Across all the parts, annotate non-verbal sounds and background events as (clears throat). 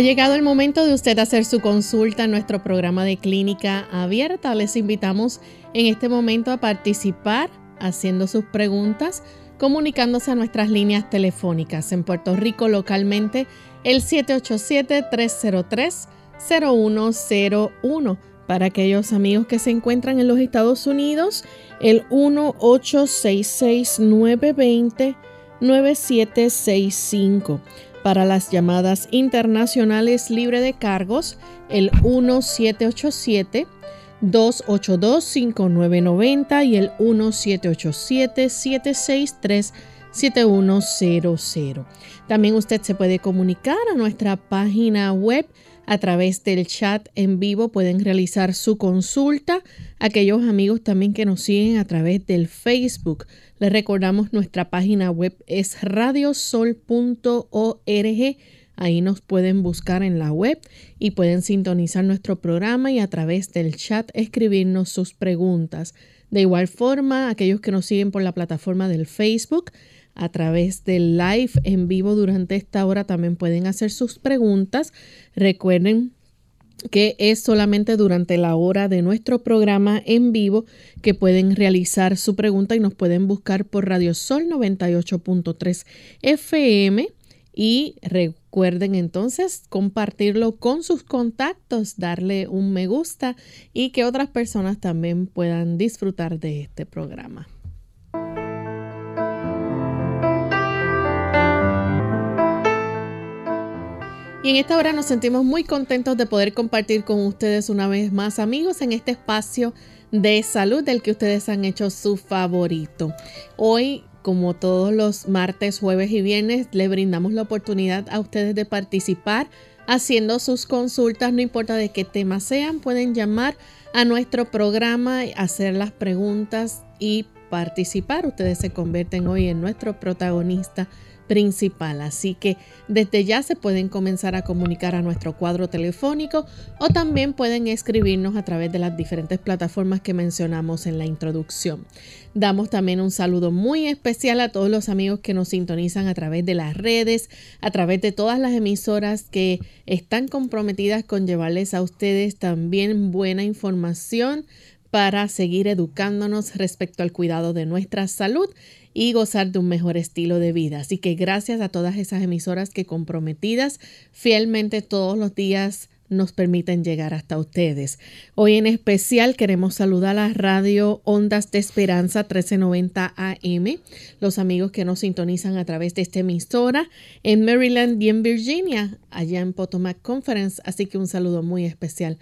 Ha llegado el momento de usted hacer su consulta en nuestro programa de clínica abierta. Les invitamos en este momento a participar haciendo sus preguntas, comunicándose a nuestras líneas telefónicas en Puerto Rico localmente el 787-303-0101. Para aquellos amigos que se encuentran en los Estados Unidos, el 1-866-920-9765 para las llamadas internacionales libre de cargos, el 1787-282-5990 y el 1787-763-7100. También usted se puede comunicar a nuestra página web a través del chat en vivo. Pueden realizar su consulta. Aquellos amigos también que nos siguen a través del Facebook les recordamos nuestra página web es radiosol.org. Ahí nos pueden buscar en la web y pueden sintonizar nuestro programa y a través del chat escribirnos sus preguntas. De igual forma, aquellos que nos siguen por la plataforma del Facebook, a través del live en vivo durante esta hora también pueden hacer sus preguntas. Recuerden que es solamente durante la hora de nuestro programa en vivo que pueden realizar su pregunta y nos pueden buscar por Radio Sol 98.3 FM y recuerden entonces compartirlo con sus contactos, darle un me gusta y que otras personas también puedan disfrutar de este programa. Y en esta hora nos sentimos muy contentos de poder compartir con ustedes una vez más amigos en este espacio de salud del que ustedes han hecho su favorito. Hoy, como todos los martes, jueves y viernes, le brindamos la oportunidad a ustedes de participar haciendo sus consultas, no importa de qué tema sean, pueden llamar a nuestro programa, hacer las preguntas y participar. Ustedes se convierten hoy en nuestro protagonista principal. Así que desde ya se pueden comenzar a comunicar a nuestro cuadro telefónico o también pueden escribirnos a través de las diferentes plataformas que mencionamos en la introducción. Damos también un saludo muy especial a todos los amigos que nos sintonizan a través de las redes, a través de todas las emisoras que están comprometidas con llevarles a ustedes también buena información para seguir educándonos respecto al cuidado de nuestra salud y gozar de un mejor estilo de vida. Así que gracias a todas esas emisoras que comprometidas fielmente todos los días nos permiten llegar hasta ustedes. Hoy en especial queremos saludar a la radio Ondas de Esperanza 1390 AM, los amigos que nos sintonizan a través de esta emisora en Maryland y en Virginia, allá en Potomac Conference. Así que un saludo muy especial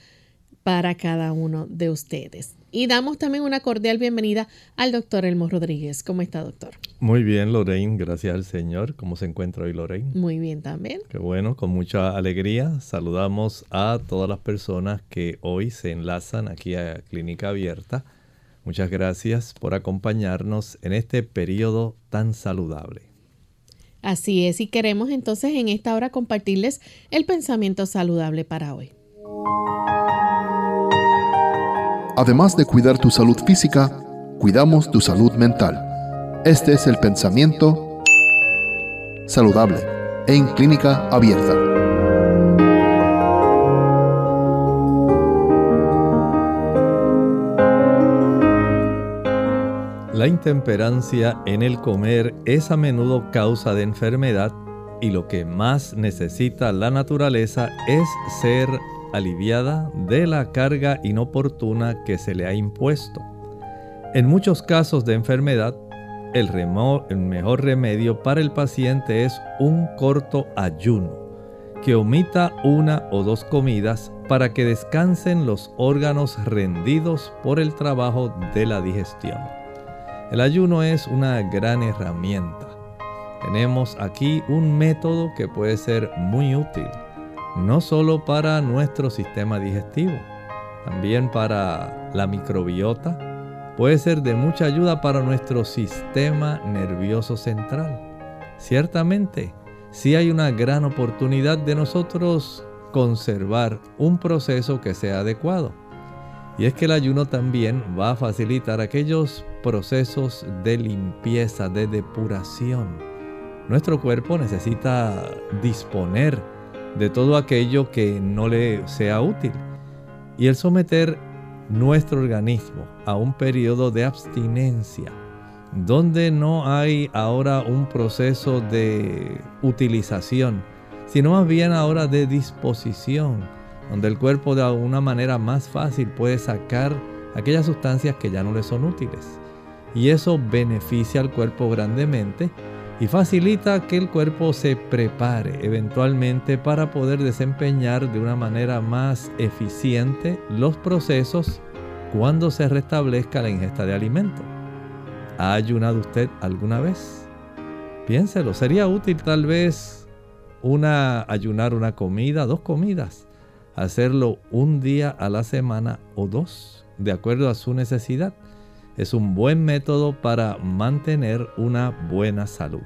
para cada uno de ustedes. Y damos también una cordial bienvenida al doctor Elmo Rodríguez. ¿Cómo está, doctor? Muy bien, Lorraine. Gracias al Señor. ¿Cómo se encuentra hoy, Lorraine? Muy bien también. Qué bueno, con mucha alegría. Saludamos a todas las personas que hoy se enlazan aquí a Clínica Abierta. Muchas gracias por acompañarnos en este periodo tan saludable. Así es, y queremos entonces en esta hora compartirles el pensamiento saludable para hoy. Además de cuidar tu salud física, cuidamos tu salud mental. Este es el pensamiento saludable en clínica abierta. La intemperancia en el comer es a menudo causa de enfermedad y lo que más necesita la naturaleza es ser aliviada de la carga inoportuna que se le ha impuesto. En muchos casos de enfermedad, el, mejor remedio para el paciente es un corto ayuno, que omita una o dos comidas para que descansen los órganos rendidos por el trabajo de la digestión. El ayuno es una gran herramienta tenemos aquí un método que puede ser muy útil, no solo para nuestro sistema digestivo, también para la microbiota, puede ser de mucha ayuda para nuestro sistema nervioso central. Ciertamente, sí hay una gran oportunidad de nosotros conservar un proceso que sea adecuado. Y es que el ayuno también va a facilitar aquellos procesos de limpieza, de depuración. Nuestro cuerpo necesita disponer de todo aquello que no le sea útil. Y el someter nuestro organismo a un periodo de abstinencia, donde no hay ahora un proceso de utilización, sino más bien ahora de disposición, donde el cuerpo de una manera más fácil puede sacar aquellas sustancias que ya no le son útiles. Y eso beneficia al cuerpo grandemente y facilita que el cuerpo se prepare eventualmente para poder desempeñar de una manera más eficiente los procesos cuando se restablezca la ingesta de alimento. ¿Ha ayunado usted alguna vez? Piénselo, sería útil tal vez una ayunar una comida, dos comidas, hacerlo un día a la semana o dos, de acuerdo a su necesidad. Es un buen método para mantener una buena salud.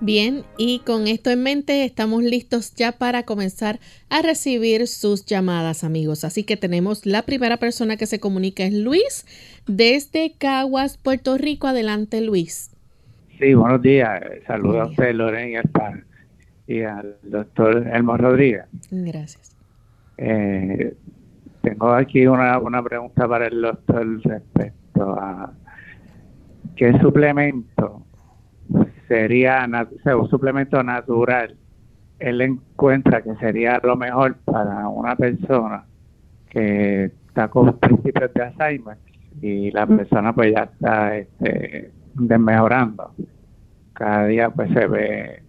Bien, y con esto en mente estamos listos ya para comenzar a recibir sus llamadas, amigos. Así que tenemos la primera persona que se comunica es Luis desde Caguas, Puerto Rico. Adelante, Luis. Sí, buenos días. Saludos a usted, Lorena, y, al doctor Elmo Rodríguez. Gracias. Eh, tengo aquí una, una pregunta para el doctor respecto a qué suplemento sería un suplemento natural, él encuentra que sería lo mejor para una persona que está con principios de Alzheimer y la persona pues ya está este, desmejorando. Cada día pues se ve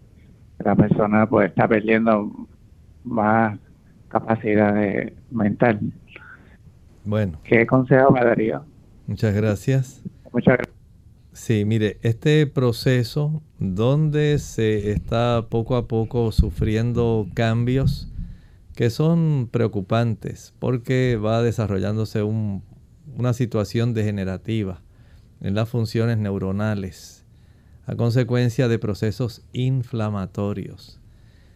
la persona pues está perdiendo más capacidad de, mental. Bueno. ¿Qué consejo me daría? Muchas gracias. Muchas gracias. Sí, mire, este proceso donde se está poco a poco sufriendo cambios que son preocupantes porque va desarrollándose una situación degenerativa en las funciones neuronales a consecuencia de procesos inflamatorios.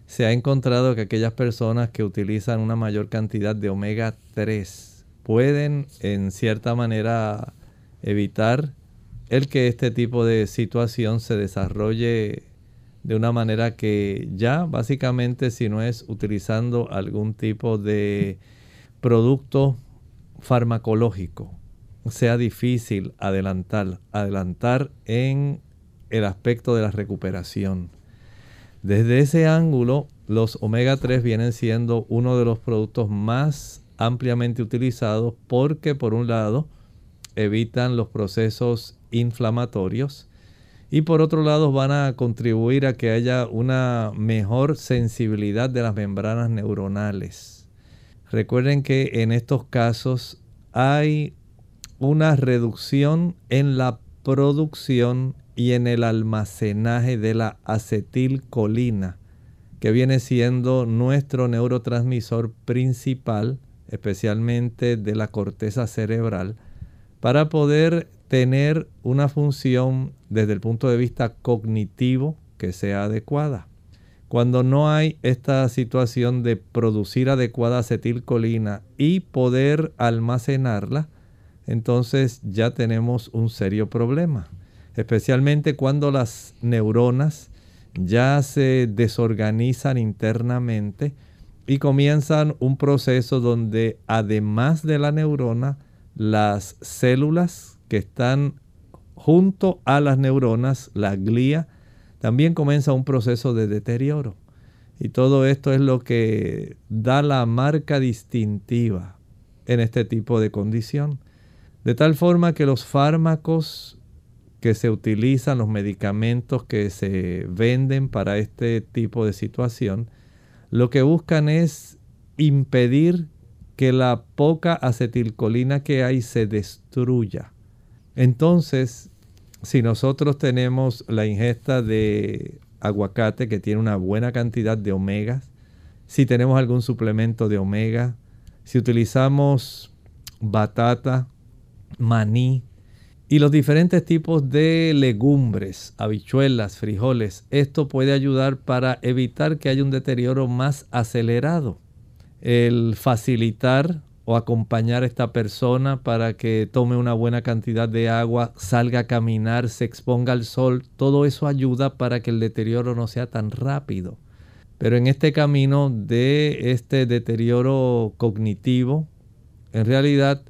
Se ha encontrado que aquellas personas que utilizan una mayor cantidad de omega 3 pueden en cierta manera evitar el que este tipo de situación se desarrolle de una manera que ya básicamente si no es utilizando algún tipo de producto farmacológico, sea difícil adelantar, adelantar en el aspecto de la recuperación. Desde ese ángulo, los omega 3 vienen siendo uno de los productos más ampliamente utilizados porque por un lado evitan los procesos inflamatorios y por otro lado van a contribuir a que haya una mejor sensibilidad de las membranas neuronales. Recuerden que en estos casos hay una reducción en la producción y en el almacenaje de la acetilcolina, que viene siendo nuestro neurotransmisor principal, especialmente de la corteza cerebral, para poder tener una función desde el punto de vista cognitivo que sea adecuada. Cuando no hay esta situación de producir adecuada acetilcolina y poder almacenarla, entonces ya tenemos un serio problema. Especialmente cuando las neuronas ya se desorganizan internamente y comienzan un proceso donde además de la neurona, las células que están junto a las neuronas, la glía, también comienza un proceso de deterioro. Y todo esto es lo que da la marca distintiva en este tipo de condición. De tal forma que los fármacos que se utilizan, los medicamentos que se venden para este tipo de situación, lo que buscan es impedir que la poca acetilcolina que hay se destruya. Entonces, si nosotros tenemos la ingesta de aguacate que tiene una buena cantidad de omegas, si tenemos algún suplemento de omega, si utilizamos batata, maní y los diferentes tipos de legumbres, habichuelas, frijoles, esto puede ayudar para evitar que haya un deterioro más acelerado. El facilitar o acompañar a esta persona para que tome una buena cantidad de agua, salga a caminar, se exponga al sol, todo eso ayuda para que el deterioro no sea tan rápido. Pero en este camino de este deterioro cognitivo, en realidad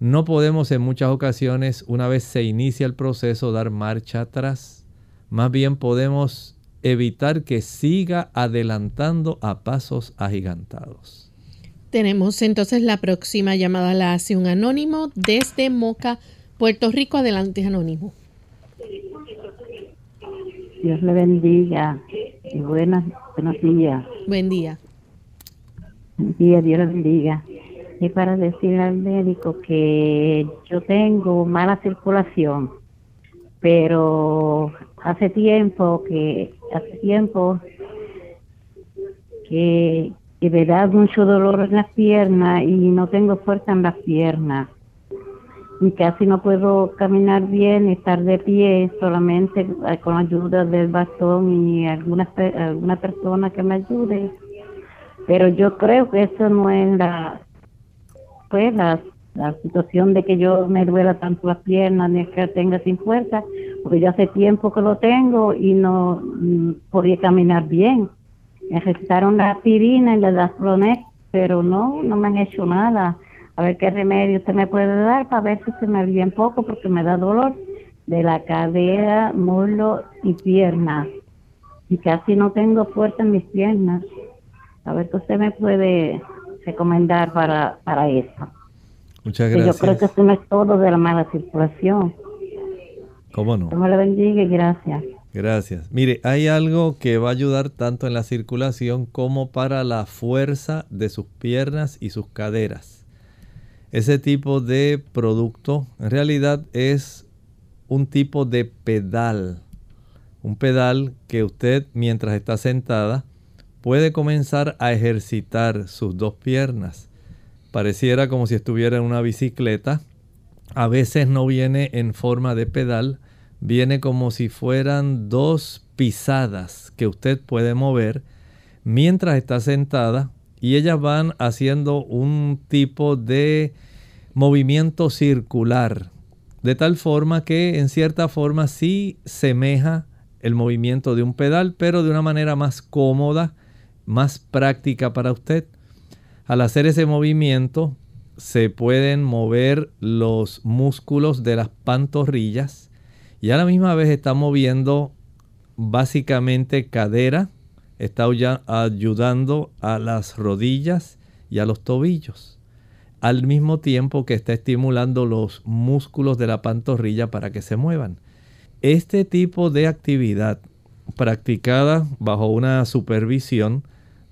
no podemos en muchas ocasiones, una vez se inicia el proceso, dar marcha atrás. Más bien podemos evitar que siga adelantando a pasos agigantados. Tenemos entonces la próxima llamada, la hace un anónimo desde Moca, Puerto Rico. Adelante, anónimo. Dios le bendiga y buenas, buenos días. Buen día. Buen día, Dios le bendiga. Y para decirle al médico que yo tengo mala circulación, pero hace tiempo que, hace tiempo que y me da mucho dolor en las piernas y no tengo fuerza en las piernas. Y casi no puedo caminar bien, estar de pie, solamente con ayuda del bastón y alguna, alguna persona que me ayude. Pero yo creo que eso no es la, la, situación de que yo me duela tanto las piernas ni que tenga sin fuerza, porque ya hace tiempo que lo tengo y no mm, podía caminar bien. Me recetaron la aspirina y la Daspronex, pero no, no me han hecho nada. A ver qué remedio usted me puede dar para ver si se me alivia un poco, porque me da dolor de la cadera, muslo y piernas. Y casi no tengo fuerza en mis piernas. A ver qué usted me puede recomendar para, para eso. Muchas gracias. yo creo que eso no es todo de la mala circulación. ¿Cómo no? Dios le bendiga y gracias. Gracias. Mire, hay algo que va a ayudar tanto en la circulación como para la fuerza de sus piernas y sus caderas. Ese tipo de producto en realidad es un tipo de pedal. Un pedal que usted mientras está sentada puede comenzar a ejercitar sus dos piernas. Pareciera como si estuviera en una bicicleta. A veces no viene en forma de pedal, viene como si fueran dos pisadas que usted puede mover mientras está sentada y ellas van haciendo un tipo de movimiento circular, de tal forma que en cierta forma sí semeja el movimiento de un pedal, pero de una manera más cómoda, más práctica para usted. Al hacer ese movimiento se pueden mover los músculos de las pantorrillas, y a la misma vez está moviendo básicamente cadera, está ayudando a las rodillas y a los tobillos, al mismo tiempo que está estimulando los músculos de la pantorrilla para que se muevan. Este tipo de actividad practicada bajo una supervisión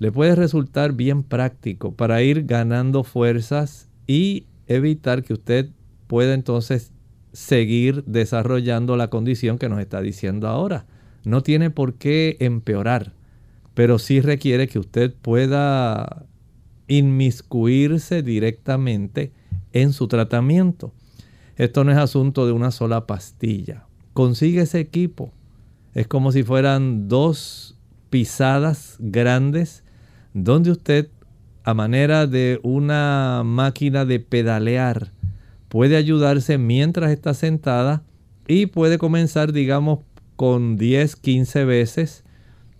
le puede resultar bien práctico para ir ganando fuerzas y evitar que usted pueda entonces seguir desarrollando la condición que nos está diciendo ahora. No tiene por qué empeorar, pero sí requiere que usted pueda inmiscuirse directamente en su tratamiento. Esto no es asunto de una sola pastilla. Consigue ese equipo. Es como si fueran dos pisadas grandes donde usted, a manera de una máquina de pedalear, puede ayudarse mientras está sentada y puede comenzar, digamos, con 10, 15 veces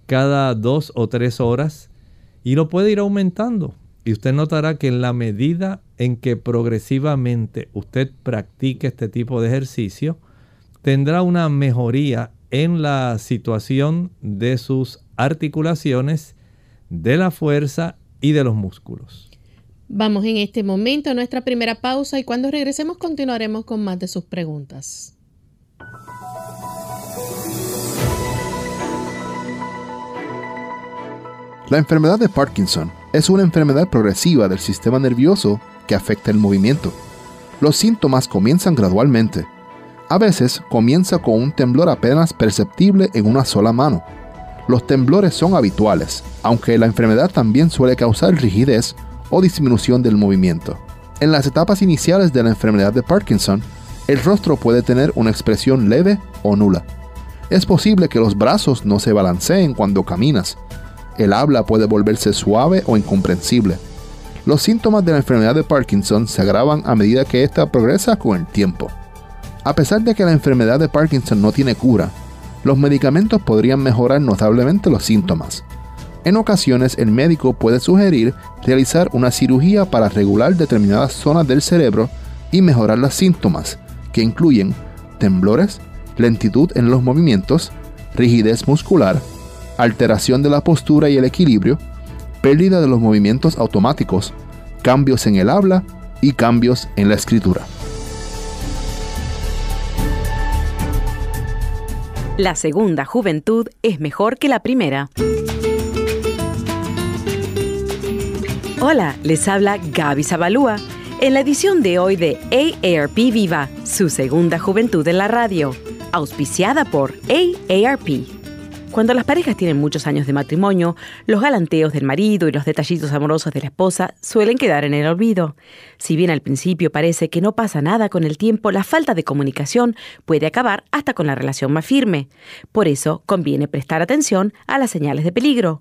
cada dos o tres horas y lo puede ir aumentando. Y usted notará que en la medida en que progresivamente usted practique este tipo de ejercicio, tendrá una mejoría en la situación de sus articulaciones, de la fuerza y de los músculos. Vamos en este momento a nuestra primera pausa y cuando regresemos continuaremos con más de sus preguntas. La enfermedad de Parkinson es una enfermedad progresiva del sistema nervioso que afecta el movimiento. Los síntomas comienzan gradualmente. A veces comienza con un temblor apenas perceptible en una sola mano. Los temblores son habituales, aunque la enfermedad también suele causar rigidez o disminución del movimiento. En las etapas iniciales de la enfermedad de Parkinson, el rostro puede tener una expresión leve o nula. Es posible que los brazos no se balanceen cuando caminas. El habla puede volverse suave o incomprensible. Los síntomas de la enfermedad de Parkinson se agravan a medida que ésta progresa con el tiempo. A pesar de que la enfermedad de Parkinson no tiene cura, los medicamentos podrían mejorar notablemente los síntomas. En ocasiones el médico puede sugerir realizar una cirugía para regular determinadas zonas del cerebro y mejorar los síntomas, que incluyen temblores, lentitud en los movimientos, rigidez muscular, alteración de la postura y el equilibrio, pérdida de los movimientos automáticos, cambios en el habla y cambios en la escritura. La segunda juventud es mejor que la primera. Hola, les habla Gaby Zabalúa en la edición de hoy de AARP Viva, su segunda juventud en la radio, auspiciada por AARP. Cuando las parejas tienen muchos años de matrimonio, los galanteos del marido y los detallitos amorosos de la esposa suelen quedar en el olvido. Si bien al principio parece que no pasa nada con el tiempo, la falta de comunicación puede acabar hasta con la relación más firme. Por eso conviene prestar atención a las señales de peligro.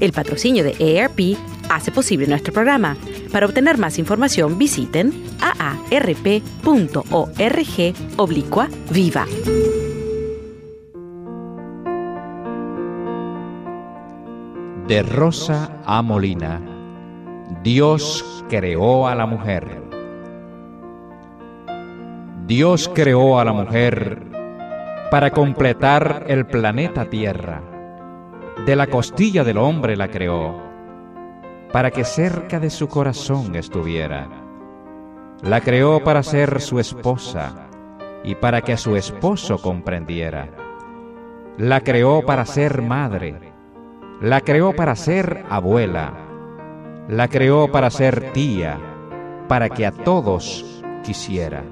El patrocinio de AARP hace posible nuestro programa. Para obtener más información visiten aarp.org oblicua viva. De Rosa a Molina, Dios creó a la mujer. Dios creó a la mujer para completar el planeta Tierra. De la costilla del hombre la creó para que cerca de su corazón estuviera. La creó para ser su esposa y para que a su esposo comprendiera. La creó para ser madre. La creó para ser abuela. La creó para ser tía, para que a todos quisiera.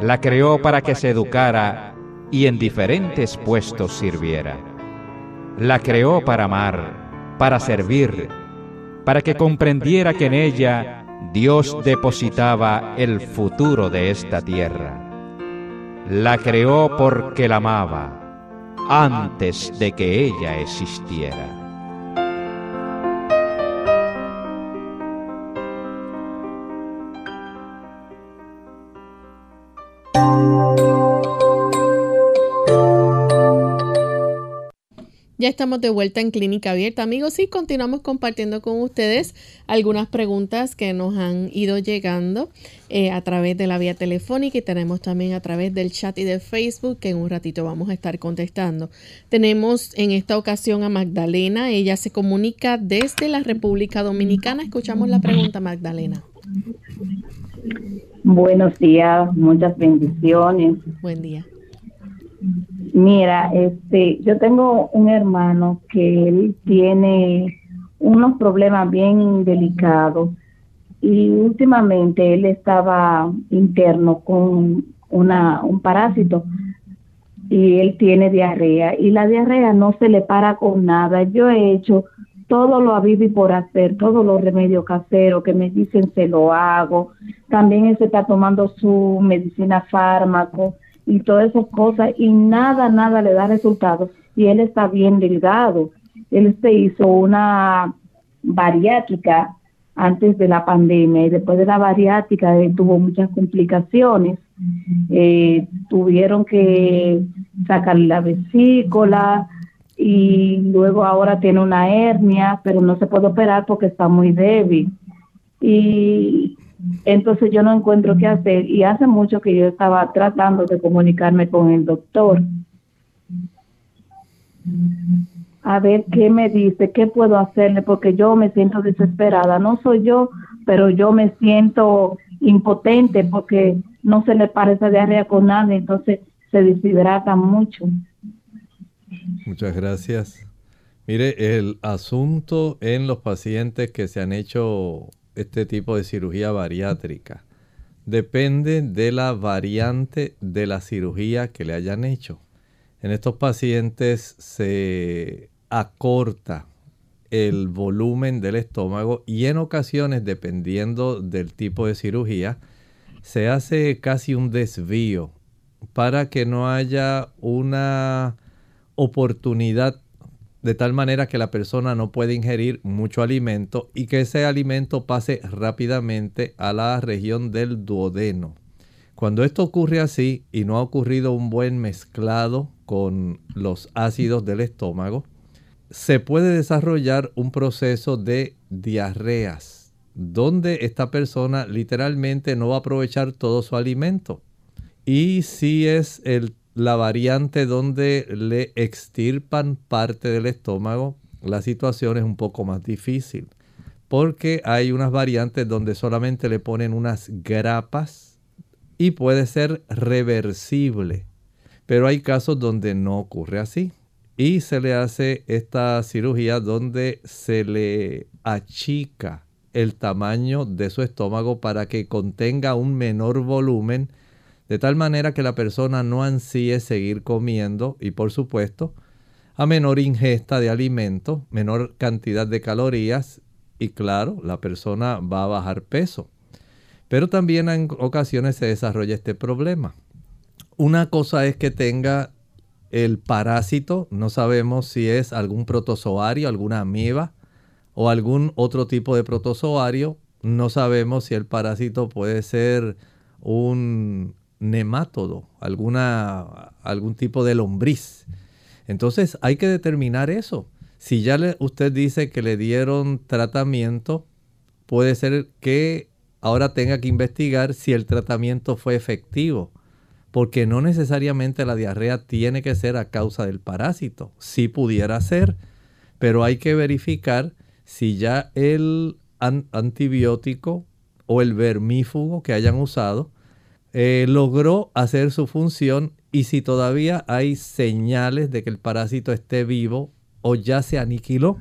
La creó para que se educara y en diferentes puestos sirviera. La creó para amar, para servir, para que comprendiera que en ella Dios depositaba el futuro de esta tierra. La creó porque la amaba antes de que ella existiera. Ya estamos de vuelta en Clínica Abierta, amigos, y continuamos compartiendo con ustedes algunas preguntas que nos han ido llegando eh, a través de la vía telefónica y tenemos también a través del chat y de Facebook que en un ratito vamos a estar contestando. Tenemos en esta ocasión a Magdalena, ella se comunica desde la República Dominicana. Escuchamos la pregunta, Magdalena. Buenos días, muchas bendiciones. Buen día. Mira, este, yo tengo un hermano que él tiene unos problemas bien delicados y últimamente él estaba interno con una, un parásito y él tiene diarrea y la diarrea no se le para con nada. Yo he hecho todo lo habido y por hacer, todos los remedios caseros que me dicen se lo hago. También él se está tomando su medicina fármaco y todas esas cosas y nada, nada le da resultados y él está bien delgado. Él se hizo una bariátrica antes de la pandemia y después de la bariátrica él tuvo muchas complicaciones Eh, tuvieron que sacar la vesícula y luego ahora tiene una hernia, pero no se puede operar porque está muy débil. Y entonces yo no encuentro qué hacer y hace mucho que yo estaba tratando de comunicarme con el doctor a ver qué me dice, qué puedo hacerle, porque yo me siento desesperada. No soy yo, pero yo me siento impotente porque no se le parece diarrea con nada, entonces se deshidrata mucho. Muchas gracias. Mire, el asunto en los pacientes que se han hecho este tipo de cirugía bariátrica depende de la variante de la cirugía que le hayan hecho. En estos pacientes se acorta el volumen del estómago y en ocasiones, dependiendo del tipo de cirugía, se hace casi un desvío para que no haya una oportunidad de tal manera que la persona no pueda ingerir mucho alimento y que ese alimento pase rápidamente a la región del duodeno. Cuando esto ocurre así y no ha ocurrido un buen mezclado con los ácidos del estómago, se puede desarrollar un proceso de diarreas, donde esta persona literalmente no va a aprovechar todo su alimento. Y si es el, la variante donde le extirpan parte del estómago, la situación es un poco más difícil. Porque hay unas variantes donde solamente le ponen unas grapas y puede ser reversible. Pero hay casos donde no ocurre así y se le hace esta cirugía donde se le achica el tamaño de su estómago para que contenga un menor volumen, de tal manera que la persona no ansíe seguir comiendo y por supuesto a menor ingesta de alimento, menor cantidad de calorías y claro, la persona va a bajar peso. Pero también en ocasiones se desarrolla este problema. Una cosa es que tenga el parásito, no sabemos si es algún protozoario, alguna amiba o algún otro tipo de protozoario. No sabemos si el parásito puede ser un nemátodo, alguna, algún tipo de lombriz. Entonces hay que determinar eso. Si ya usted dice que le dieron tratamiento, puede ser que ahora tenga que investigar si el tratamiento fue efectivo porque no necesariamente la diarrea tiene que ser a causa del parásito. Sí pudiera ser, pero hay que verificar si ya el antibiótico o el vermífugo que hayan usado eh, logró hacer su función y si todavía hay señales de que el parásito esté vivo o ya se aniquiló.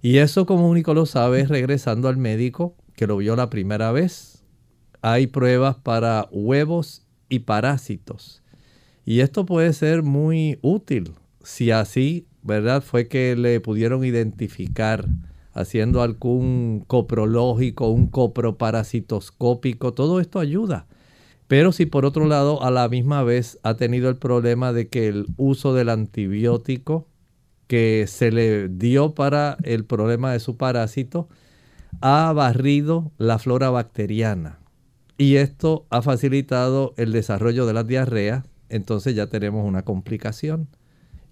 Y eso como único lo sabe regresando al médico que lo vio la primera vez. Hay pruebas para huevos y parásitos. Y esto puede ser muy útil si así, ¿verdad? Fue que le pudieron identificar haciendo algún coprológico, un coproparasitoscópico, todo esto ayuda. Pero si por otro lado a la misma vez ha tenido el problema de que el uso del antibiótico que se le dio para el problema de su parásito ha barrido la flora bacteriana y esto ha facilitado el desarrollo de la diarrea, entonces ya tenemos una complicación.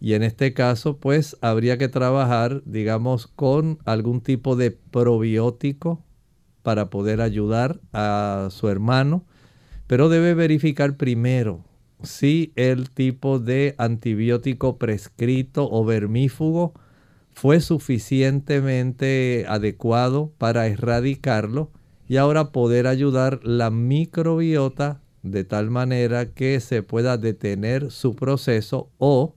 Y en este caso, pues habría que trabajar, digamos, con algún tipo de probiótico para poder ayudar a su hermano, pero debe verificar primero si el tipo de antibiótico prescrito o vermífugo fue suficientemente adecuado para erradicarlo y ahora poder ayudar la microbiota de tal manera que se pueda detener su proceso o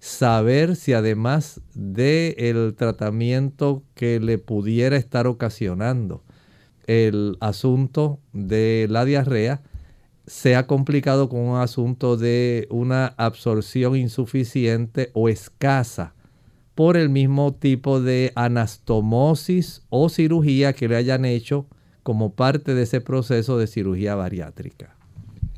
saber si además del el tratamiento que le pudiera estar ocasionando el asunto de la diarrea, se ha complicado con un asunto de una absorción insuficiente o escasa por el mismo tipo de anastomosis o cirugía que le hayan hecho como parte de ese proceso de cirugía bariátrica.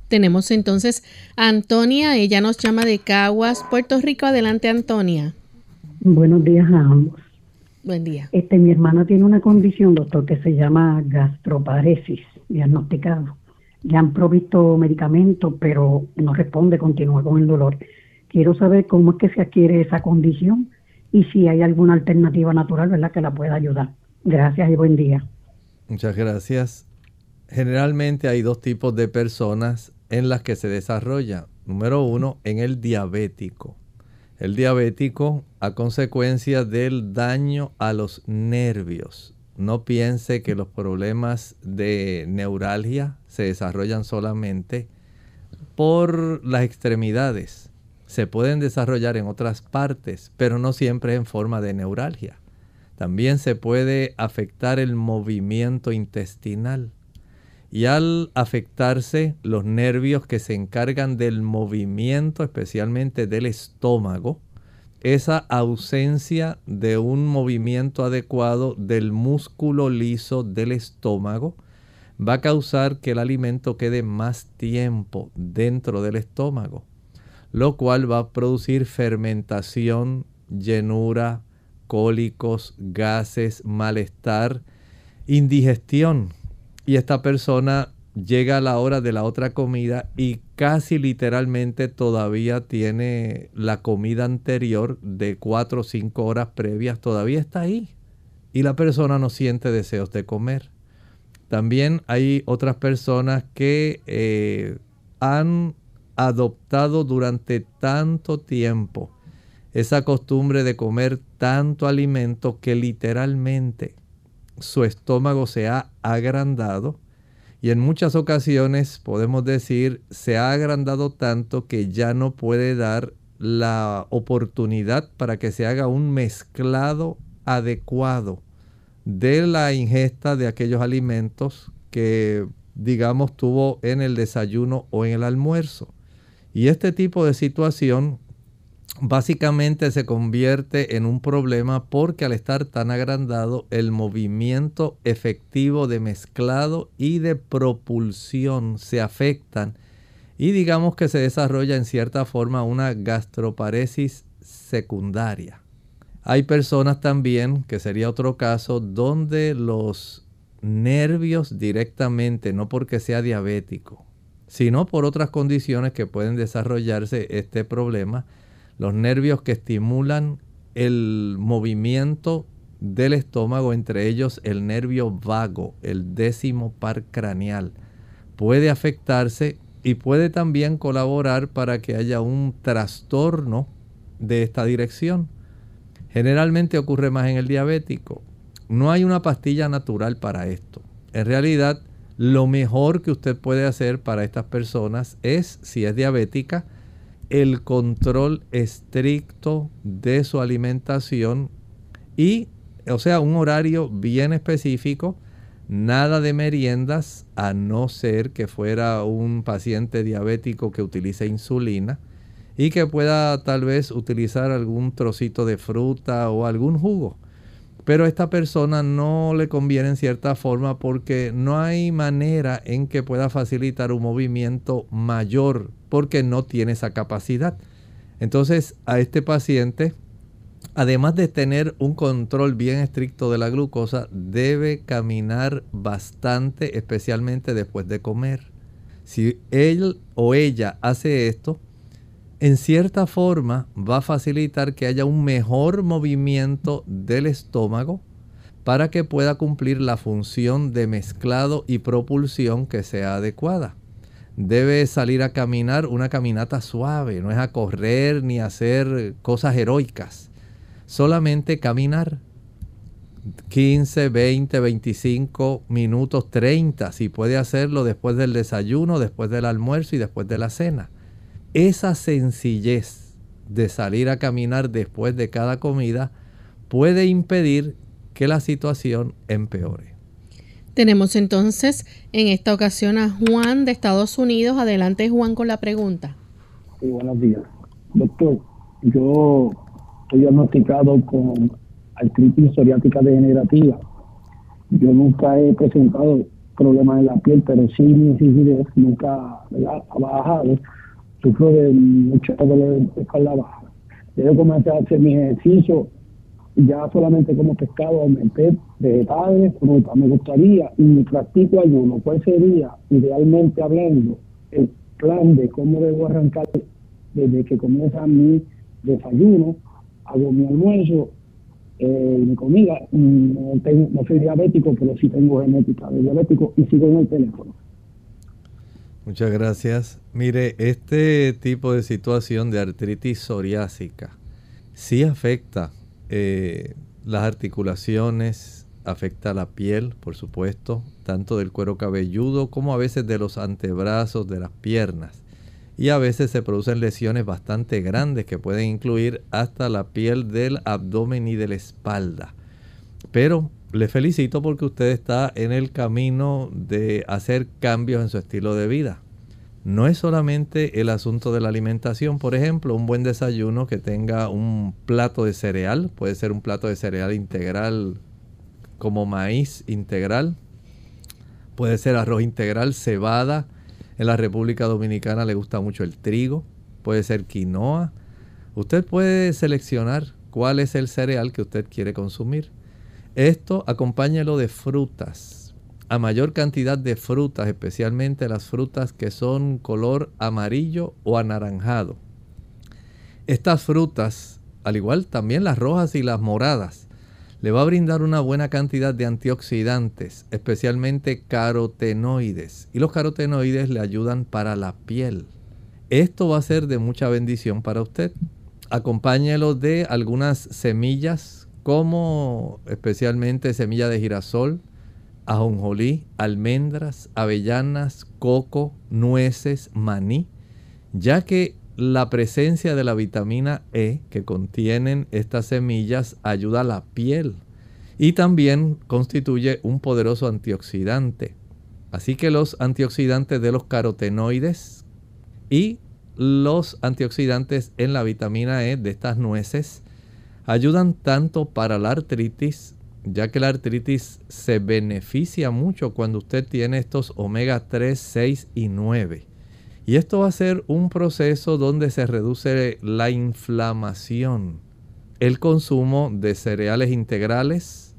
Tenemos entonces a Antonia, ella nos llama de Caguas, Puerto Rico. Adelante, Antonia. Buenos días a ambos. Buen día. Este, mi hermana tiene una condición, doctor, que se llama gastroparesis, diagnosticado. Le han provisto medicamentos, pero no responde, continúa con el dolor. Quiero saber cómo es que se adquiere esa condición y si hay alguna alternativa natural, ¿verdad?, que la pueda ayudar. Gracias y buen día. Muchas gracias. Generalmente hay dos tipos de personas en las que se desarrolla. Número uno, en el diabético. El diabético a consecuencia del daño a los nervios. No piense que los problemas de neuralgia se desarrollan solamente por las extremidades. Se pueden desarrollar en otras partes, pero no siempre en forma de neuralgia. También se puede afectar el movimiento intestinal. Y al afectarse los nervios que se encargan del movimiento, especialmente del estómago, esa ausencia de un movimiento adecuado del músculo liso del estómago va a causar que el alimento quede más tiempo dentro del estómago, lo cual va a producir fermentación, llenura, cólicos, gases, malestar, indigestión. Y esta persona llega la hora de la otra comida y casi literalmente todavía tiene la comida anterior de 4 o 5 horas previas, todavía está ahí. Y la persona no siente deseos de comer. También hay otras personas que eh, han adoptado durante tanto tiempo esa costumbre de comer tanto alimento que literalmente su estómago se ha agrandado y en muchas ocasiones podemos decir se ha agrandado tanto que ya no puede dar la oportunidad para que se haga un mezclado adecuado de la ingesta de aquellos alimentos que digamos tuvo en el desayuno o en el almuerzo. Y este tipo de situación básicamente se convierte en un problema porque al estar tan agrandado el movimiento efectivo de mezclado y de propulsión se afectan y digamos que se desarrolla en cierta forma una gastroparesis secundaria. Hay personas también, que sería otro caso, donde los nervios directamente, no porque sea diabético, sino por otras condiciones que pueden desarrollarse este problema, los nervios que estimulan el movimiento del estómago, entre ellos el nervio vago, el décimo par craneal, puede afectarse y puede también colaborar para que haya un trastorno de esta dirección. Generalmente ocurre más en el diabético. No hay una pastilla natural para esto. En realidad, lo mejor que usted puede hacer para estas personas es, si es diabética, el control estricto de su alimentación y, o sea, un horario bien específico, nada de meriendas, a no ser que fuera un paciente diabético que utilice insulina y que pueda tal vez utilizar algún trocito de fruta o algún jugo. Pero a esta persona no le conviene en cierta forma porque no hay manera en que pueda facilitar un movimiento mayor porque no tiene esa capacidad. Entonces a este paciente, además de tener un control bien estricto de la glucosa, debe caminar bastante, especialmente después de comer. Si él o ella hace esto, en cierta forma va a facilitar que haya un mejor movimiento del estómago para que pueda cumplir la función de mezclado y propulsión que sea adecuada. Debe salir a caminar una caminata suave, no es a correr ni a hacer cosas heroicas, solamente caminar 15, 20, 25 minutos, 30, si puede hacerlo después del desayuno, después del almuerzo y después de la cena esa sencillez de salir a caminar después de cada comida puede impedir que la situación empeore. Tenemos entonces en esta ocasión a Juan de Estados Unidos. Adelante Juan con la pregunta. Sí, buenos días. Doctor, yo estoy diagnosticado con artritis psoriática degenerativa. Yo nunca he presentado problemas en la piel, pero sí mi rigidez nunca ha bajado sufro de mucho dolor de espalda baja. Yo comencé a hacer mi ejercicio ya solamente como pescado, aumenté vegetales, fruta. Me gustaría, y practico ayuno, ¿cuál sería, idealmente hablando, el plan de cómo debo arrancar desde que comienza mi desayuno, hago mi almuerzo, eh, mi comida? No, tengo, no soy diabético, pero sí tengo genética de diabético y sigo en el teléfono. Muchas gracias. Mire, este tipo de situación de artritis psoriásica sí afecta eh, las articulaciones, afecta la piel, por supuesto, tanto del cuero cabelludo como a veces de los antebrazos, de las piernas. Y a veces se producen lesiones bastante grandes que pueden incluir hasta la piel del abdomen y de la espalda. Pero le felicito porque usted está en el camino de hacer cambios en su estilo de vida no es solamente el asunto de la alimentación, por ejemplo, un buen desayuno que tenga un plato de cereal, puede ser un plato de cereal integral como maíz integral, puede ser arroz integral, cebada, en la República Dominicana le gusta mucho el trigo, puede ser quinoa. Usted puede seleccionar cuál es el cereal que usted quiere consumir. Esto acompáñelo de frutas a mayor cantidad de frutas, especialmente las frutas que son color amarillo o anaranjado. Estas frutas, al igual también las rojas y las moradas, le va a brindar una buena cantidad de antioxidantes, especialmente carotenoides. Y los carotenoides le ayudan para la piel. Esto va a ser de mucha bendición para usted. Acompáñelo de algunas semillas, como especialmente semilla de girasol, ajonjolí, almendras, avellanas, coco, nueces, maní, ya que la presencia de la vitamina E que contienen estas semillas ayuda a la piel y también constituye un poderoso antioxidante. Así que los antioxidantes de los carotenoides y los antioxidantes en la vitamina E de estas nueces ayudan tanto para la artritis ya que la artritis se beneficia mucho cuando usted tiene estos omega 3, 6 y 9. Y esto va a ser un proceso donde se reduce la inflamación, el consumo de cereales integrales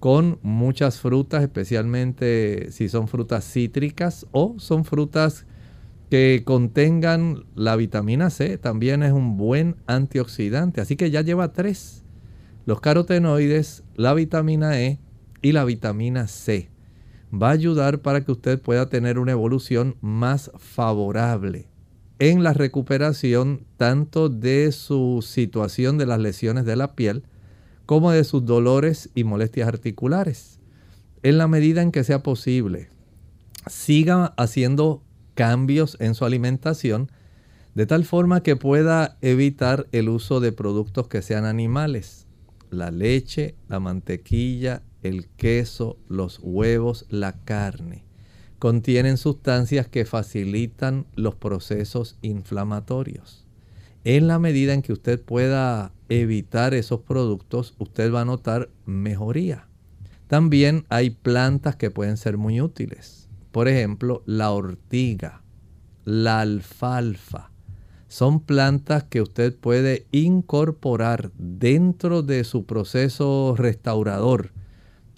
con muchas frutas, especialmente si son frutas cítricas o son frutas que contengan la vitamina C, también es un buen antioxidante. Así que ya lleva tres los carotenoides, la vitamina E y la vitamina C. Va a ayudar para que usted pueda tener una evolución más favorable en la recuperación tanto de su situación de las lesiones de la piel como de sus dolores y molestias articulares. En la medida en que sea posible, siga haciendo cambios en su alimentación de tal forma que pueda evitar el uso de productos que sean animales la leche, la mantequilla, el queso, los huevos, la carne. Contienen sustancias que facilitan los procesos inflamatorios. En la medida en que usted pueda evitar esos productos, usted va a notar mejoría. También hay plantas que pueden ser muy útiles. Por ejemplo, la ortiga, la alfalfa, son plantas que usted puede incorporar dentro de su proceso restaurador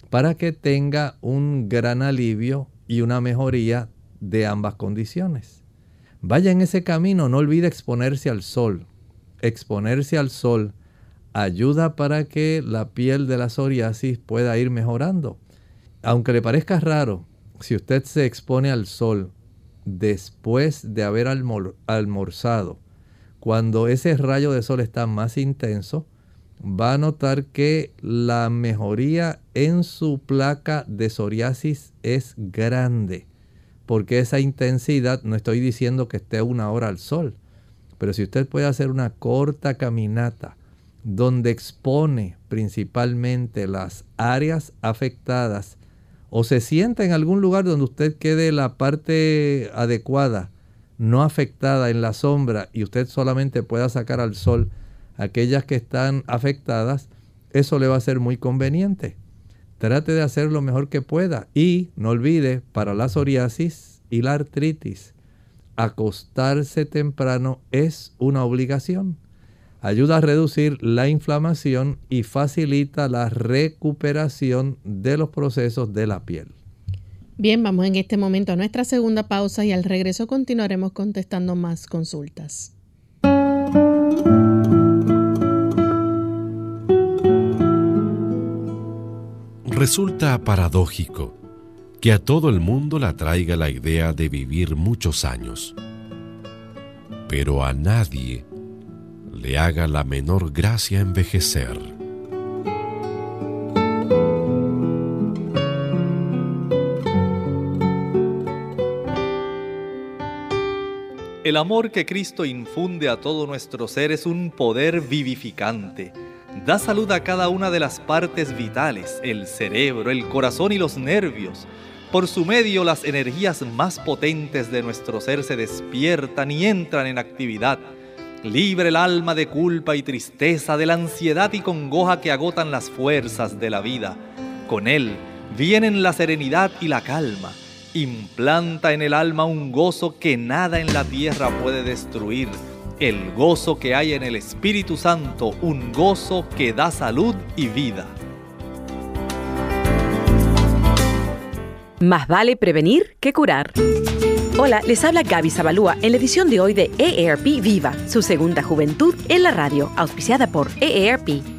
para que tenga un gran alivio y una mejoría de ambas condiciones. Vaya en ese camino, no olvide exponerse al sol. Exponerse al sol ayuda para que la piel de la psoriasis pueda ir mejorando. Aunque le parezca raro, si usted se expone al sol después de haber almorzado, cuando ese rayo de sol está más intenso, va a notar que la mejoría en su placa de psoriasis es grande. Porque esa intensidad, no estoy diciendo que esté una hora al sol, pero si usted puede hacer una corta caminata donde expone principalmente las áreas afectadas o se sienta en algún lugar donde usted quede la parte adecuada, no afectada en la sombra y usted solamente pueda sacar al sol aquellas que están afectadas, eso le va a ser muy conveniente. Trate de hacer lo mejor que pueda y no olvide para la psoriasis y la artritis, acostarse temprano es una obligación. Ayuda a reducir la inflamación y facilita la recuperación de los procesos de la piel. Bien, vamos en este momento a nuestra segunda pausa y al regreso continuaremos contestando más consultas. Resulta paradójico que a todo el mundo le atraiga la idea de vivir muchos años, pero a nadie le haga la menor gracia envejecer. El amor que Cristo infunde a todo nuestro ser es un poder vivificante Da salud a cada una de las partes vitales, el cerebro, el corazón y los nervios. Por su medio las energías más potentes de nuestro ser se despiertan y entran en actividad. Libre el alma de culpa y tristeza, de la ansiedad y congoja que agotan las fuerzas de la vida. Con él vienen la serenidad y la calma. Implanta en el alma un gozo que nada en la tierra puede destruir el gozo que hay en el Espíritu Santo, un gozo que da salud y vida. Más vale prevenir que curar. Hola, les habla Gaby Zabalúa en la edición de hoy de EARP Viva, su segunda juventud en la radio, auspiciada por EARP.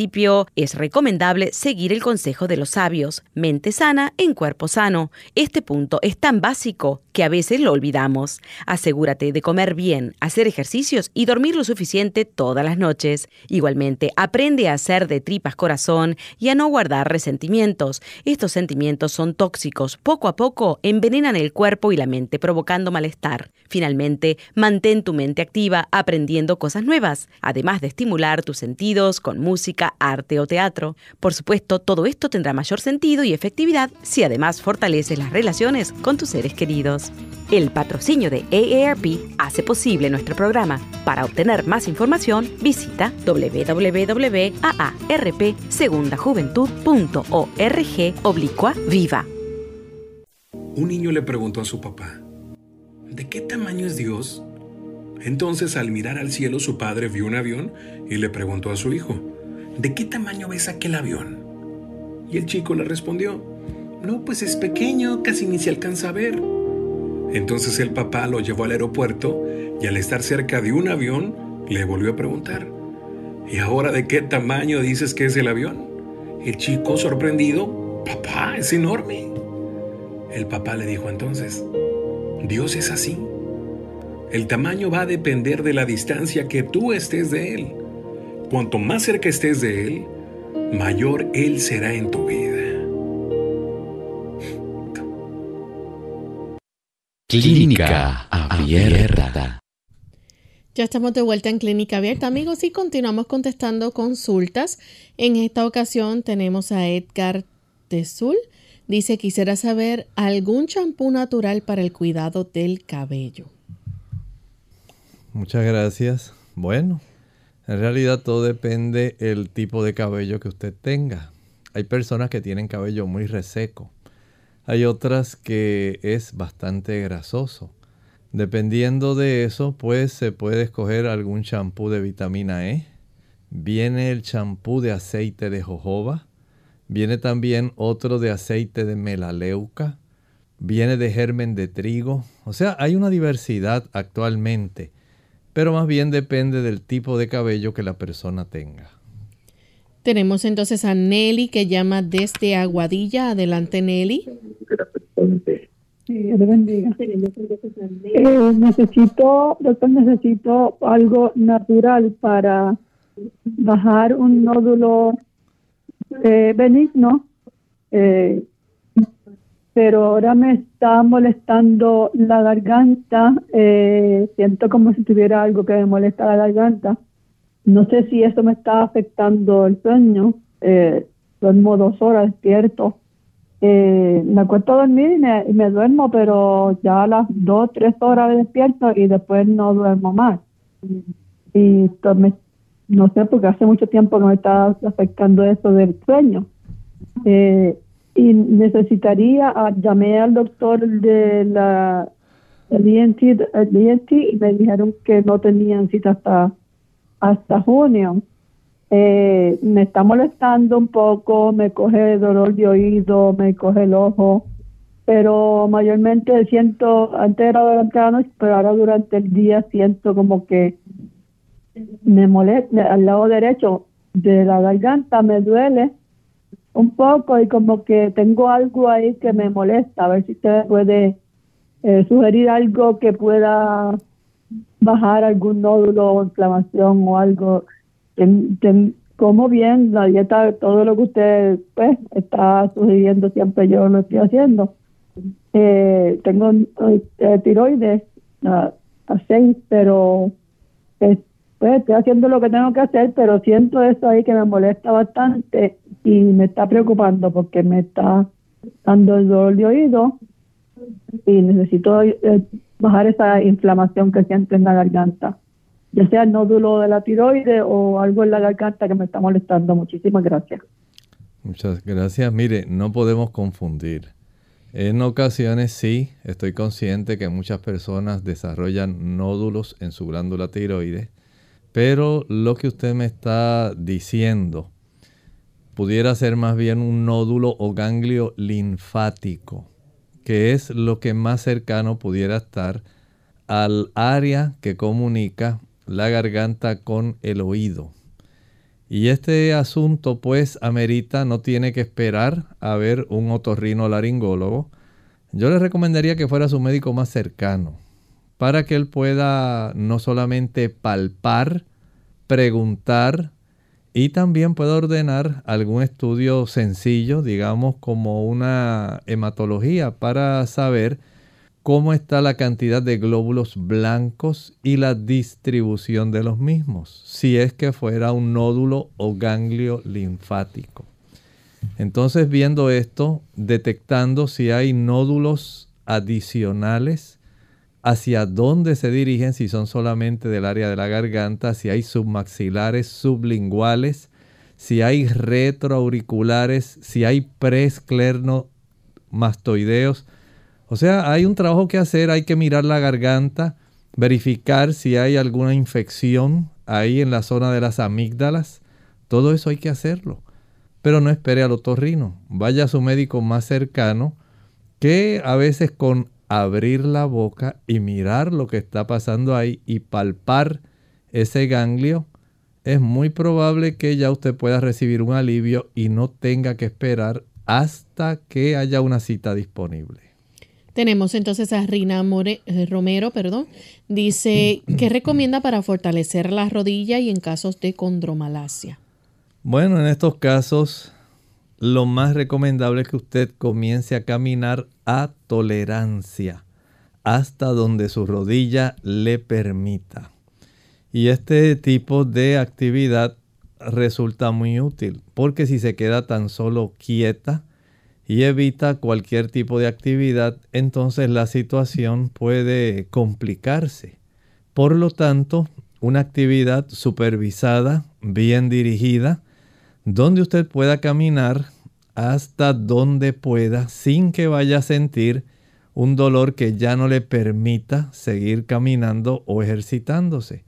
es recomendable seguir el consejo de los sabios, mente sana en cuerpo sano. Este punto es tan básico que a veces lo olvidamos. Asegúrate de comer bien, hacer ejercicios y dormir lo suficiente todas las noches. Igualmente, aprende a hacer de tripas corazón y a no guardar resentimientos. Estos sentimientos son tóxicos. Poco a poco envenenan el cuerpo y la mente, provocando malestar. Finalmente, mantén tu mente activa aprendiendo cosas nuevas, además de estimular tus sentidos con música, arte o teatro. Por supuesto, todo esto tendrá mayor sentido y efectividad si además fortaleces las relaciones con tus seres queridos. El patrocinio de AARP hace posible nuestro programa. Para obtener más información, visita www.aarpsegundajuventud.org oblicua viva. Un niño le preguntó a su papá, ¿de qué tamaño es Dios? Entonces al mirar al cielo su padre vio un avión y le preguntó a su hijo, ¿de qué tamaño ves aquel avión? Y el chico le respondió, no, pues es pequeño, casi ni se alcanza a ver. Entonces el papá lo llevó al aeropuerto y al estar cerca de un avión le volvió a preguntar, ¿y ahora de qué tamaño dices que es el avión? El chico, sorprendido, papá, es enorme. El papá le dijo entonces, Dios es así. El tamaño va a depender de la distancia que tú estés de Él. Cuanto más cerca estés de Él, mayor Él será en tu vida. Clínica Abierta. Ya estamos de vuelta en Clínica Abierta, amigos, y continuamos contestando consultas. En esta ocasión tenemos a Edgar Tezul. Dice, quisiera saber algún champú natural para el cuidado del cabello. Muchas gracias. Bueno, en realidad todo depende del tipo de cabello que usted tenga. Hay personas que tienen cabello muy reseco. Hay otras que es bastante grasoso. Dependiendo de eso, pues se puede escoger algún champú de vitamina E. Viene el champú de aceite de jojoba. Viene también otro de aceite de melaleuca. Viene de germen de trigo. O sea, hay una diversidad actualmente pero más bien depende del tipo de cabello que la persona tenga. Tenemos entonces a Nelly que llama desde Aguadilla. Adelante, Nelly. Sí, Dios bendiga. Eh, necesito, doctor, necesito algo natural para bajar un nódulo eh, benigno eh, pero ahora me está molestando la garganta, eh, siento como si tuviera algo que me molesta la garganta no sé si eso me está afectando el sueño. Eh, duermo dos horas despierto. Eh, me acuesto a dormir y me, duermo, pero ya a las dos, tres horas despierto y después no duermo más. Y no sé, porque hace mucho tiempo que me está afectando eso del sueño. Eh, y necesitaría, ah, llamé al doctor de la el ENT, el y me dijeron que no tenían cita hasta, hasta junio. Eh, me está molestando un poco, me coge dolor de oído, me coge el ojo, pero mayormente siento, antes era durante la noche, pero ahora durante el día siento como que me molesta, al lado derecho de la garganta me duele un poco y como que tengo algo ahí que me molesta, a ver si usted puede eh, sugerir algo que pueda bajar algún nódulo o inflamación o algo. como bien la dieta, todo lo que usted pues está sugiriendo siempre yo lo estoy haciendo. Eh, tengo eh, tiroides a, seis, pero pues estoy haciendo lo que tengo que hacer, pero siento eso ahí que me molesta bastante y me está preocupando porque me está dando el dolor de oído y necesito eh, bajar esa inflamación que siento en la garganta, ya sea el nódulo de la tiroide o algo en la garganta que me está molestando. Muchísimas gracias. Muchas gracias. Mire, no podemos confundir. En ocasiones sí, estoy consciente que muchas personas desarrollan nódulos en su glándula tiroide, pero lo que usted me está diciendo pudiera ser más bien un nódulo o ganglio linfático que es lo que más cercano pudiera estar al área que comunica la garganta con el oído. Y este asunto pues amerita, no tiene que esperar a ver un otorrino laringólogo. Yo le recomendaría que fuera su médico más cercano para que él pueda no solamente palpar, preguntar, y también puedo ordenar algún estudio sencillo, digamos como una hematología, para saber cómo está la cantidad de glóbulos blancos y la distribución de los mismos, si es que fuera un nódulo o ganglio linfático. Entonces viendo esto, detectando si hay nódulos adicionales, hacia dónde se dirigen, si son solamente del área de la garganta, si hay submaxilares, sublinguales, si hay retroauriculares, si hay mastoideos. O sea, hay un trabajo que hacer, hay que mirar la garganta, verificar si hay alguna infección ahí en la zona de las amígdalas. Todo eso hay que hacerlo. Pero no espere al otorrino. Vaya a su médico más cercano, que a veces con abrir la boca y mirar lo que está pasando ahí y palpar ese ganglio, es muy probable que ya usted pueda recibir un alivio y no tenga que esperar hasta que haya una cita disponible. Tenemos entonces a Rina eh, Romero, perdón. Dice, (clears throat) ¿qué recomienda para fortalecer la rodilla y en casos de condromalacia? Bueno, en estos casos lo más recomendable es que usted comience a caminar a tolerancia hasta donde su rodilla le permita. Y este tipo de actividad resulta muy útil porque si se queda tan solo quieta y evita cualquier tipo de actividad, entonces la situación puede complicarse. Por lo tanto, una actividad supervisada, bien dirigida, donde usted pueda caminar hasta donde pueda sin que vaya a sentir un dolor que ya no le permita seguir caminando o ejercitándose.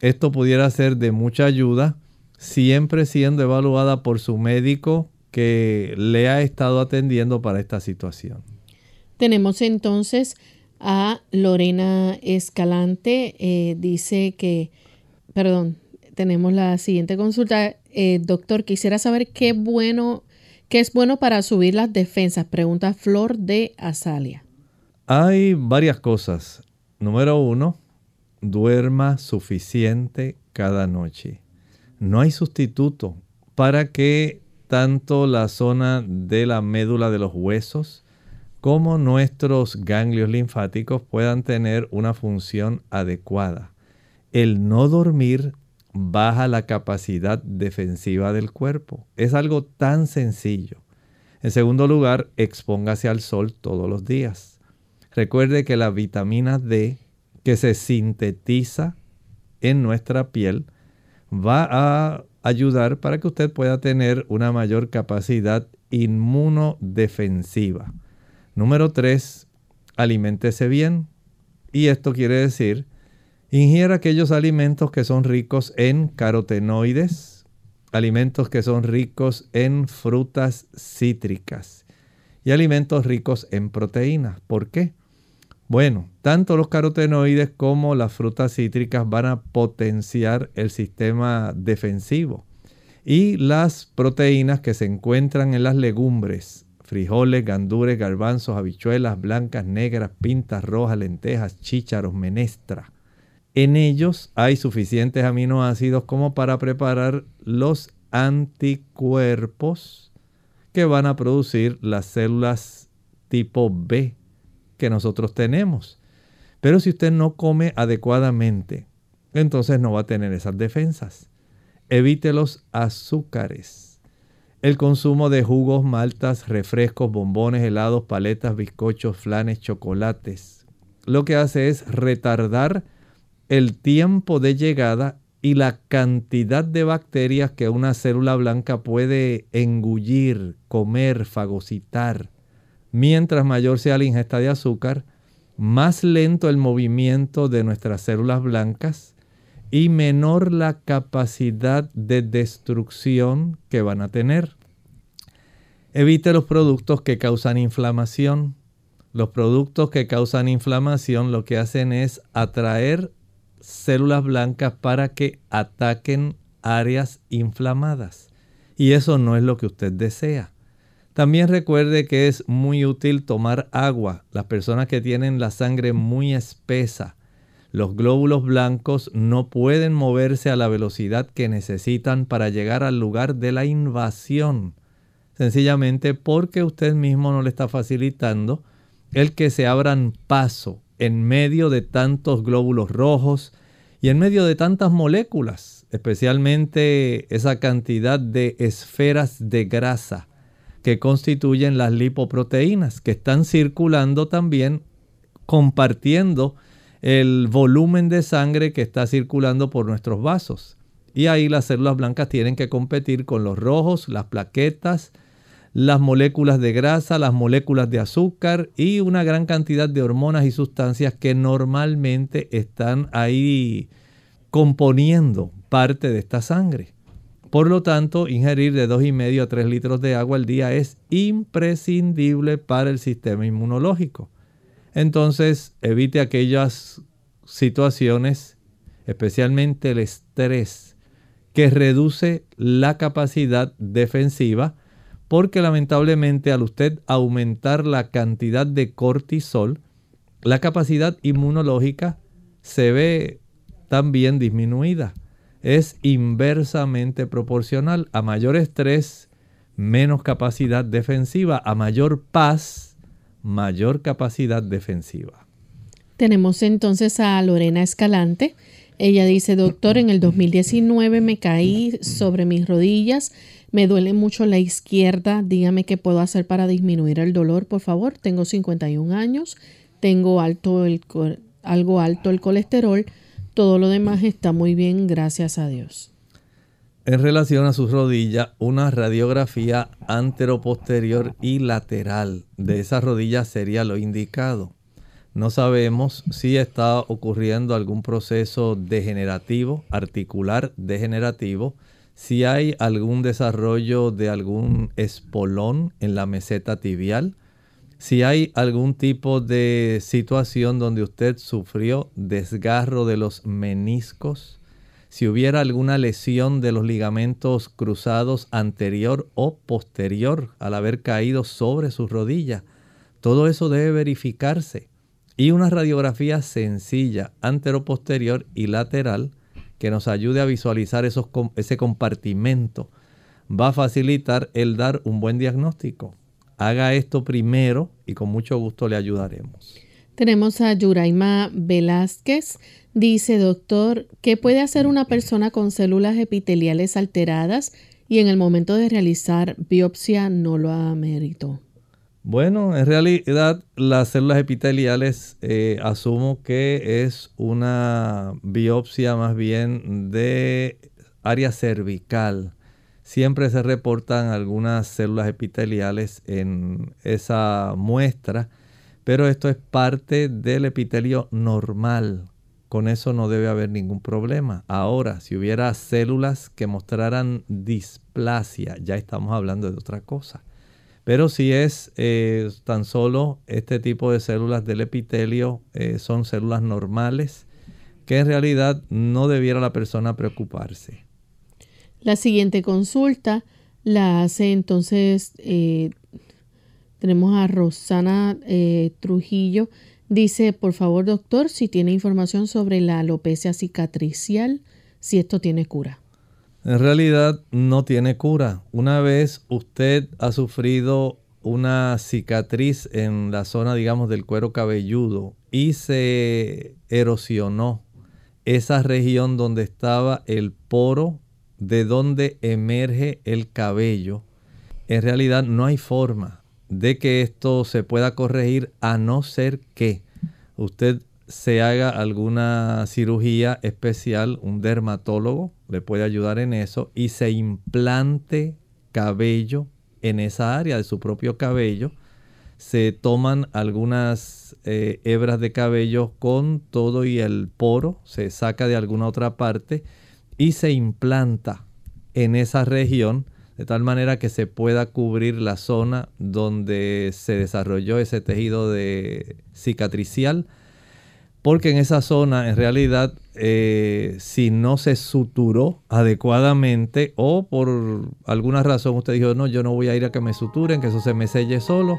Esto pudiera ser de mucha ayuda, siempre siendo evaluada por su médico que le ha estado atendiendo para esta situación. Tenemos entonces a Lorena Escalante, eh, dice que, perdón, tenemos la siguiente consulta. Eh, doctor, quisiera saber qué bueno, qué es bueno para subir las defensas. Pregunta Flor de Azalia. Hay varias cosas. Número uno, duerma suficiente cada noche. No hay sustituto para que tanto la zona de la médula de los huesos como nuestros ganglios linfáticos puedan tener una función adecuada. El no dormir baja la capacidad defensiva del cuerpo. Es algo tan sencillo. En segundo lugar, expóngase al sol todos los días. Recuerde que la vitamina D que se sintetiza en nuestra piel va a ayudar para que usted pueda tener una mayor capacidad inmunodefensiva. Número 3, aliméntese bien. Y esto quiere decir, ingiera aquellos alimentos que son ricos en carotenoides, alimentos que son ricos en frutas cítricas y alimentos ricos en proteínas. ¿Por qué? Bueno, tanto los carotenoides como las frutas cítricas van a potenciar el sistema defensivo. Y las proteínas que se encuentran en las legumbres, frijoles, gandures, garbanzos, habichuelas blancas, negras, pintas rojas, lentejas, chícharos, menestra. En ellos hay suficientes aminoácidos como para preparar los anticuerpos que van a producir las células tipo B que nosotros tenemos. Pero si usted no come adecuadamente, entonces no va a tener esas defensas. Evite los azúcares. El consumo de jugos, maltas, refrescos, bombones, helados, paletas, bizcochos, flanes, chocolates. Lo que hace es retardar el tiempo de llegada y la cantidad de bacterias que una célula blanca puede engullir, comer, fagocitar. Mientras mayor sea la ingesta de azúcar, más lento el movimiento de nuestras células blancas y menor la capacidad de destrucción que van a tener. Evite los productos que causan inflamación. Los productos que causan inflamación lo que hacen es atraer células blancas para que ataquen áreas inflamadas. Y eso no es lo que usted desea. También recuerde que es muy útil tomar agua. Las personas que tienen la sangre muy espesa, los glóbulos blancos no pueden moverse a la velocidad que necesitan para llegar al lugar de la invasión. Sencillamente porque usted mismo no le está facilitando el que se abran paso en medio de tantos glóbulos rojos y en medio de tantas moléculas, especialmente esa cantidad de esferas de grasa que constituyen las lipoproteínas, que están circulando también compartiendo el volumen de sangre que está circulando por nuestros vasos. Y ahí las células blancas tienen que competir con los rojos, las plaquetas, las moléculas de grasa, las moléculas de azúcar y una gran cantidad de hormonas y sustancias que normalmente están ahí componiendo parte de esta sangre. Por lo tanto, ingerir de 2,5 a 3 litros de agua al día es imprescindible para el sistema inmunológico. Entonces, evite aquellas situaciones, especialmente el estrés, que reduce la capacidad defensiva, porque lamentablemente al usted aumentar la cantidad de cortisol, la capacidad inmunológica se ve también disminuida es inversamente proporcional. A mayor estrés, menos capacidad defensiva. A mayor paz, mayor capacidad defensiva. Tenemos entonces a Lorena Escalante. Ella dice, doctor, en el 2019 me caí sobre mis rodillas, me duele mucho la izquierda, dígame qué puedo hacer para disminuir el dolor, por favor. Tengo 51 años, tengo alto algo alto el colesterol, todo lo demás está muy bien, gracias a Dios. En relación a sus rodillas, una radiografía anteroposterior y lateral de esa rodilla sería lo indicado. No sabemos si está ocurriendo algún proceso degenerativo, articular degenerativo, si hay algún desarrollo de algún espolón en la meseta tibial, si hay algún tipo de situación donde usted sufrió desgarro de los meniscos, si hubiera alguna lesión de los ligamentos cruzados anterior o posterior al haber caído sobre su rodilla, todo eso debe verificarse. Y una radiografía sencilla, anteroposterior y lateral, que nos ayude a visualizar esos, ese compartimento, va a facilitar el dar un buen diagnóstico haga esto primero y con mucho gusto le ayudaremos. Tenemos a Yuraima Velázquez. Dice, doctor, ¿qué puede hacer una persona con células epiteliales alteradas y en el momento de realizar biopsia no lo ameritó? Bueno, en realidad las células epiteliales eh, asumo que es una biopsia más bien de área cervical. Siempre se reportan algunas células epiteliales en esa muestra, pero esto es parte del epitelio normal. Con eso no debe haber ningún problema. Ahora, si hubiera células que mostraran displasia, ya estamos hablando de otra cosa. Pero si es eh, tan solo este tipo de células del epitelio, eh, son células normales, que en realidad no debiera la persona preocuparse. La siguiente consulta la hace entonces, eh, tenemos a Rosana Trujillo. Dice, por favor doctor, si tiene información sobre la alopecia cicatricial, si esto tiene cura. En realidad no tiene cura. Una vez usted ha sufrido una cicatriz en la zona, digamos, del cuero cabelludo y se erosionó esa región donde estaba el poro de donde emerge el cabello, en realidad no hay forma de que esto se pueda corregir a no ser que usted se haga alguna cirugía especial, un dermatólogo le puede ayudar en eso y se implante cabello en esa área de su propio cabello. Se toman algunas eh, hebras de cabello con todo y el poro, se saca de alguna otra parte y se implanta en esa región de tal manera que se pueda cubrir la zona donde se desarrolló ese tejido de cicatricial porque en esa zona en realidad eh, si no se suturó adecuadamente o por alguna razón usted dijo no yo no voy a ir a que me suturen que eso se me selle solo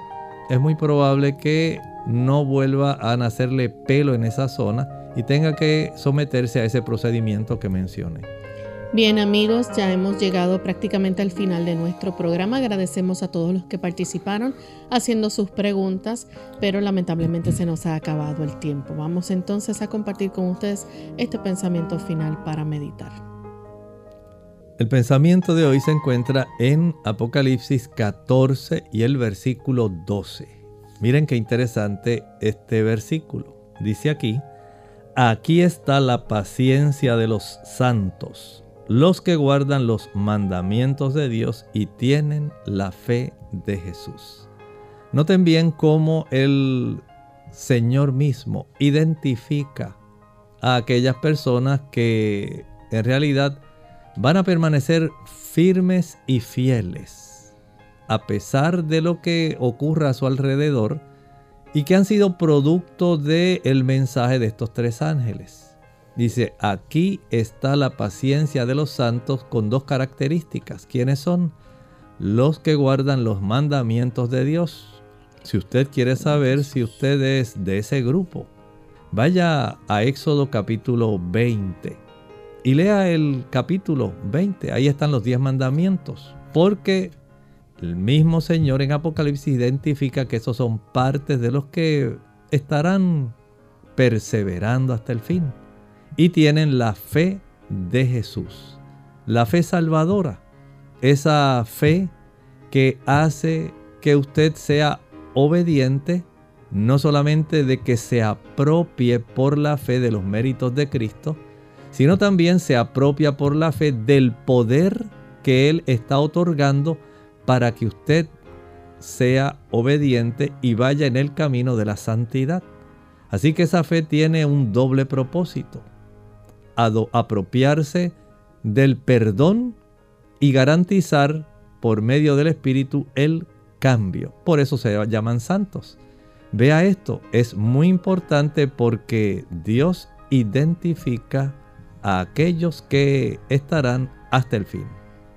es muy probable que no vuelva a nacerle pelo en esa zona y tenga que someterse a ese procedimiento que mencioné. Bien amigos, ya hemos llegado prácticamente al final de nuestro programa. Agradecemos a todos los que participaron haciendo sus preguntas, pero lamentablemente se nos ha acabado el tiempo. Vamos entonces a compartir con ustedes este pensamiento final para meditar. El pensamiento de hoy se encuentra en Apocalipsis 14 y el versículo 12. Miren qué interesante este versículo. Dice aquí, aquí está la paciencia de los santos los que guardan los mandamientos de Dios y tienen la fe de Jesús. Noten bien cómo el Señor mismo identifica a aquellas personas que en realidad van a permanecer firmes y fieles a pesar de lo que ocurra a su alrededor y que han sido producto del mensaje de estos tres ángeles. Dice, aquí está la paciencia de los santos con dos características. ¿Quiénes son? Los que guardan los mandamientos de Dios. Si usted quiere saber si usted es de ese grupo, vaya a Éxodo capítulo 20 y lea el capítulo 20. Ahí están los 10 mandamientos. Porque el mismo Señor en Apocalipsis identifica que esos son partes de los que estarán perseverando hasta el fin y tienen la fe de Jesús, la fe salvadora, esa fe que hace que usted sea obediente, no solamente de que se apropie por la fe de los méritos de Cristo, sino también se apropia por la fe del poder que Él está otorgando para que usted sea obediente y vaya en el camino de la santidad. Así que esa fe tiene un doble propósito apropiarse del perdón y garantizar por medio del Espíritu el cambio. Por eso se llaman santos. Vea esto, es muy importante porque Dios identifica a aquellos que estarán hasta el fin.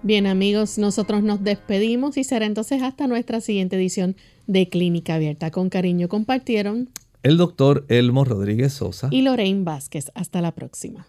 Bien amigos, nosotros nos despedimos y será entonces hasta nuestra siguiente edición de Clínica Abierta. Con cariño compartieron el doctor Elmo Rodríguez Sosa y Lorraine Vázquez. Hasta la próxima.